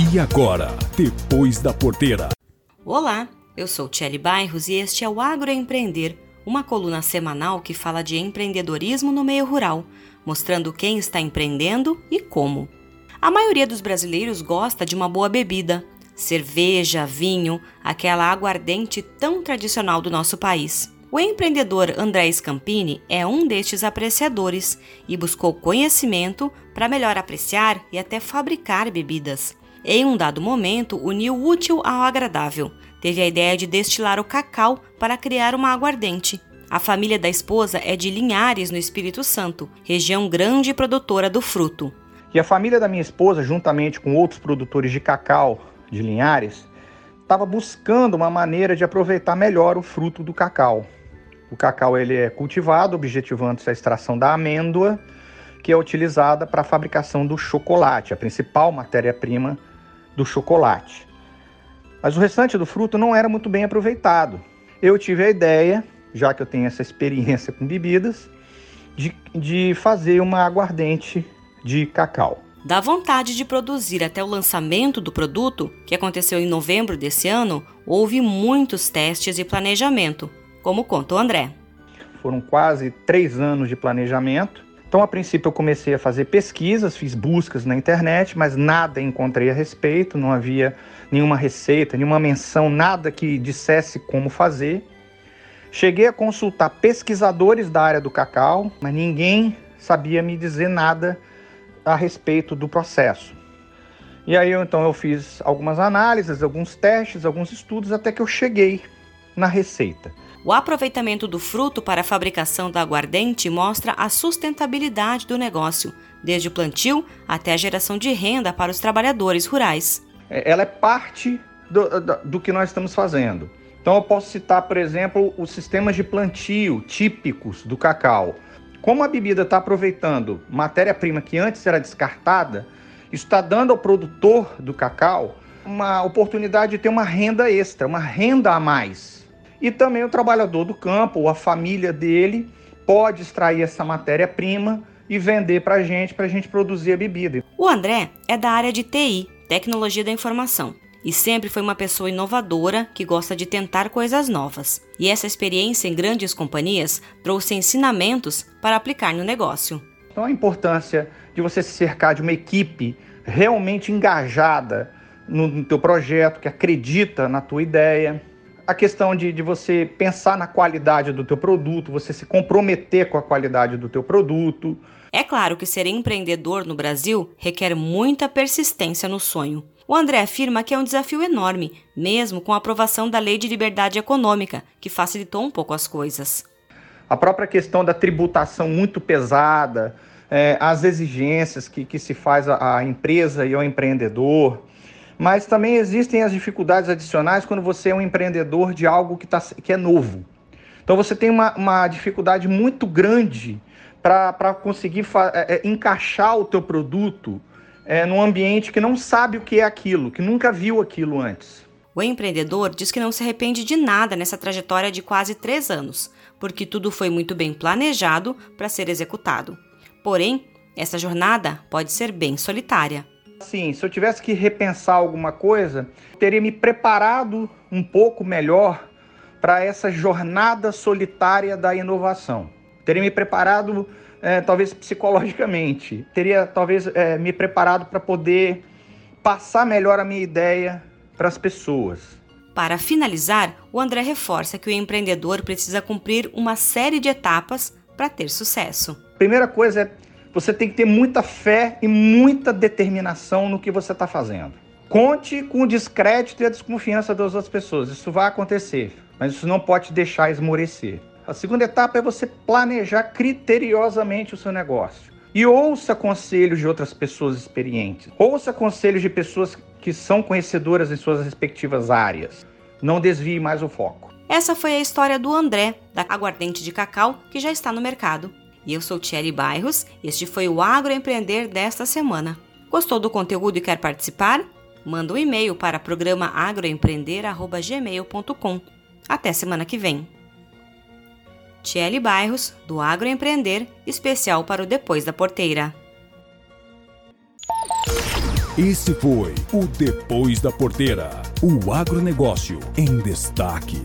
E agora, depois da porteira. Olá, eu sou Tchelle Bairros e este é o Agroempreender, uma coluna semanal que fala de empreendedorismo no meio rural, mostrando quem está empreendendo e como. A maioria dos brasileiros gosta de uma boa bebida, cerveja, vinho, aquela aguardente tão tradicional do nosso país. O empreendedor André Scampini é um destes apreciadores e buscou conhecimento para melhor apreciar e até fabricar bebidas. Em um dado momento, uniu útil ao agradável. Teve a ideia de destilar o cacau para criar uma aguardente. A família da esposa é de Linhares, no Espírito Santo, região grande produtora do fruto. E a família da minha esposa, juntamente com outros produtores de cacau de Linhares, estava buscando uma maneira de aproveitar melhor o fruto do cacau. O cacau ele é cultivado objetivando-se a extração da amêndoa, que é utilizada para a fabricação do chocolate, a principal matéria-prima do chocolate. Mas o restante do fruto não era muito bem aproveitado. Eu tive a ideia, já que eu tenho essa experiência com bebidas, de, de fazer uma aguardente de cacau. Da vontade de produzir até o lançamento do produto, que aconteceu em novembro desse ano, houve muitos testes e planejamento, como conta o André. Foram quase três anos de planejamento. Então, a princípio, eu comecei a fazer pesquisas, fiz buscas na internet, mas nada encontrei a respeito, não havia nenhuma receita, nenhuma menção, nada que dissesse como fazer. Cheguei a consultar pesquisadores da área do cacau, mas ninguém sabia me dizer nada a respeito do processo. E aí eu, então eu fiz algumas análises, alguns testes, alguns estudos até que eu cheguei na receita. O aproveitamento do fruto para a fabricação da aguardente mostra a sustentabilidade do negócio, desde o plantio até a geração de renda para os trabalhadores rurais. É, ela é parte do, do, do que nós estamos fazendo. Então eu posso citar, por exemplo, os sistemas de plantio típicos do cacau. Como a bebida está aproveitando matéria-prima que antes era descartada, isso está dando ao produtor do cacau uma oportunidade de ter uma renda extra, uma renda a mais. E também o trabalhador do campo, ou a família dele, pode extrair essa matéria-prima e vender para a gente, para a gente produzir a bebida. O André é da área de TI, Tecnologia da Informação e sempre foi uma pessoa inovadora que gosta de tentar coisas novas. E essa experiência em grandes companhias trouxe ensinamentos para aplicar no negócio. Então a importância de você se cercar de uma equipe realmente engajada no, no teu projeto, que acredita na tua ideia. A questão de, de você pensar na qualidade do teu produto, você se comprometer com a qualidade do teu produto. É claro que ser empreendedor no Brasil requer muita persistência no sonho. O André afirma que é um desafio enorme, mesmo com a aprovação da Lei de Liberdade Econômica, que facilitou um pouco as coisas. A própria questão da tributação muito pesada, é, as exigências que, que se faz à empresa e ao empreendedor, mas também existem as dificuldades adicionais quando você é um empreendedor de algo que, tá, que é novo. Então você tem uma, uma dificuldade muito grande para conseguir é, é, encaixar o teu produto é, num ambiente que não sabe o que é aquilo, que nunca viu aquilo antes. O empreendedor diz que não se arrepende de nada nessa trajetória de quase três anos, porque tudo foi muito bem planejado para ser executado. Porém, essa jornada pode ser bem solitária. Sim, se eu tivesse que repensar alguma coisa, teria me preparado um pouco melhor para essa jornada solitária da inovação. Teria me preparado é, talvez psicologicamente. Teria talvez é, me preparado para poder passar melhor a minha ideia para as pessoas. Para finalizar, o André reforça que o empreendedor precisa cumprir uma série de etapas para ter sucesso. Primeira coisa é você tem que ter muita fé e muita determinação no que você está fazendo. Conte com o descrédito e a desconfiança das outras pessoas. Isso vai acontecer, mas isso não pode deixar esmorecer. A segunda etapa é você planejar criteriosamente o seu negócio. E ouça conselhos de outras pessoas experientes. Ouça conselhos de pessoas que são conhecedoras em suas respectivas áreas. Não desvie mais o foco. Essa foi a história do André, da Aguardente de Cacau, que já está no mercado. E eu sou Thierry Bairros, este foi o Agroempreender desta semana. Gostou do conteúdo e quer participar? Manda um e-mail para programa agroempreender.gmail.com. Até semana que vem. Tiele Bairros, do Agroempreender, especial para o Depois da Porteira. Esse foi o Depois da Porteira. O agronegócio em destaque.